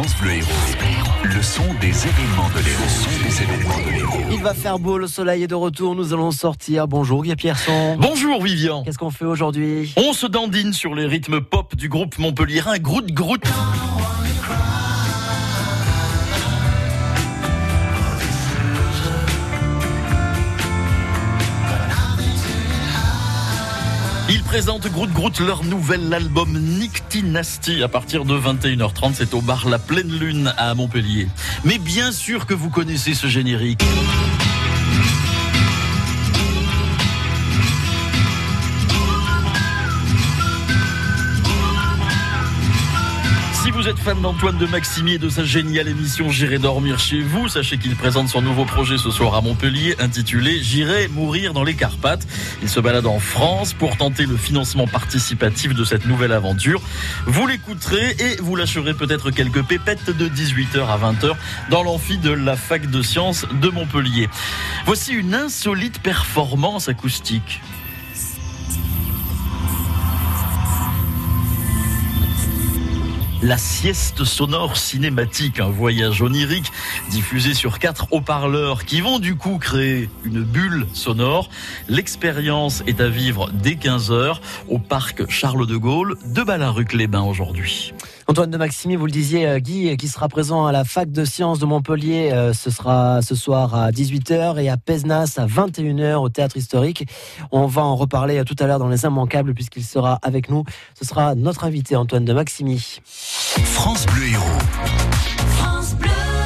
France Bleu Héros. Le son des événements de l'Héros. Il va faire beau, le soleil est de retour, nous allons sortir. Bonjour Guy Pierson. Bonjour Vivian. Qu'est-ce qu'on fait aujourd'hui? On se dandine sur les rythmes pop du groupe montpelliérain Groot Groot. Ils présentent Groot Groot leur nouvel album Nick Nasty à partir de 21h30. C'est au bar La Pleine Lune à Montpellier. Mais bien sûr que vous connaissez ce générique. Si vous êtes fan d'Antoine de Maximi et de sa géniale émission J'irai dormir chez vous, sachez qu'il présente son nouveau projet ce soir à Montpellier intitulé J'irai mourir dans les Carpates. Il se balade en France pour tenter le financement participatif de cette nouvelle aventure. Vous l'écouterez et vous lâcherez peut-être quelques pépettes de 18h à 20h dans l'amphi de la fac de sciences de Montpellier. Voici une insolite performance acoustique. La sieste sonore cinématique, un voyage onirique diffusé sur quatre haut-parleurs qui vont du coup créer une bulle sonore. L'expérience est à vivre dès 15h au parc Charles de Gaulle de Balaruc-les-Bains aujourd'hui. Antoine de Maximi, vous le disiez, euh, Guy, qui sera présent à la fac de sciences de Montpellier, euh, ce sera ce soir à 18h et à Pesnas à 21h au théâtre historique. On va en reparler euh, tout à l'heure dans les immanquables puisqu'il sera avec nous. Ce sera notre invité Antoine de Maximi. France Bleu Héros. France Bleu.